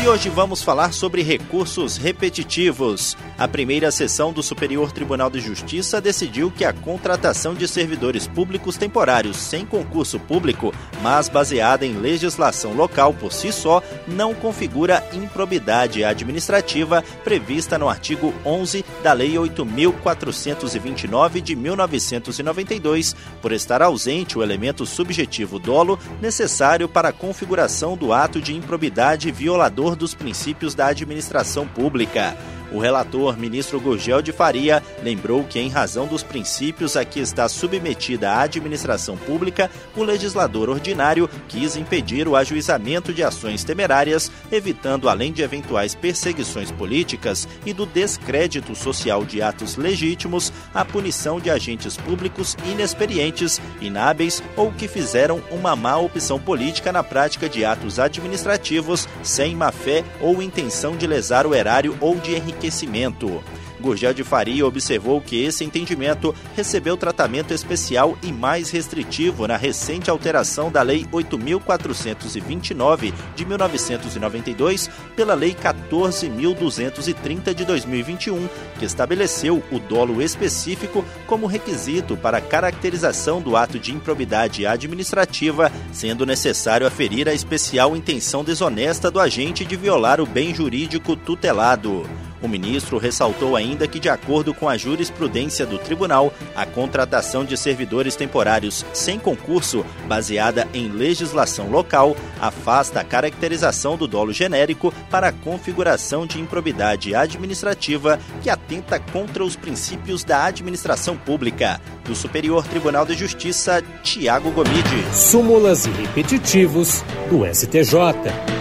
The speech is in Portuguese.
E hoje vamos falar sobre recursos repetitivos. A primeira sessão do Superior Tribunal de Justiça decidiu que a contratação de servidores públicos temporários sem concurso público, mas baseada em legislação local por si só, não configura improbidade administrativa prevista no artigo 11 da Lei 8429 de 1992, por estar ausente o elemento subjetivo dolo necessário para a configuração do ato de improbidade violador dos princípios da administração pública. O relator, ministro Gurgel de Faria, lembrou que, em razão dos princípios a que está submetida a administração pública, o legislador ordinário quis impedir o ajuizamento de ações temerárias, evitando, além de eventuais perseguições políticas e do descrédito social de atos legítimos, a punição de agentes públicos inexperientes, inábeis ou que fizeram uma má opção política na prática de atos administrativos sem má-fé ou intenção de lesar o erário ou de enriquecimento enriquecimento. Gurgel de Faria observou que esse entendimento recebeu tratamento especial e mais restritivo na recente alteração da Lei 8.429 de 1992 pela Lei 14.230 de 2021, que estabeleceu o dolo específico como requisito para a caracterização do ato de improbidade administrativa, sendo necessário aferir a especial intenção desonesta do agente de violar o bem jurídico tutelado. O ministro ressaltou ainda que, de acordo com a jurisprudência do tribunal, a contratação de servidores temporários sem concurso, baseada em legislação local, afasta a caracterização do dolo genérico para a configuração de improbidade administrativa que atenta contra os princípios da administração pública. Do Superior Tribunal de Justiça, Tiago Gomide. Súmulas e repetitivos do STJ.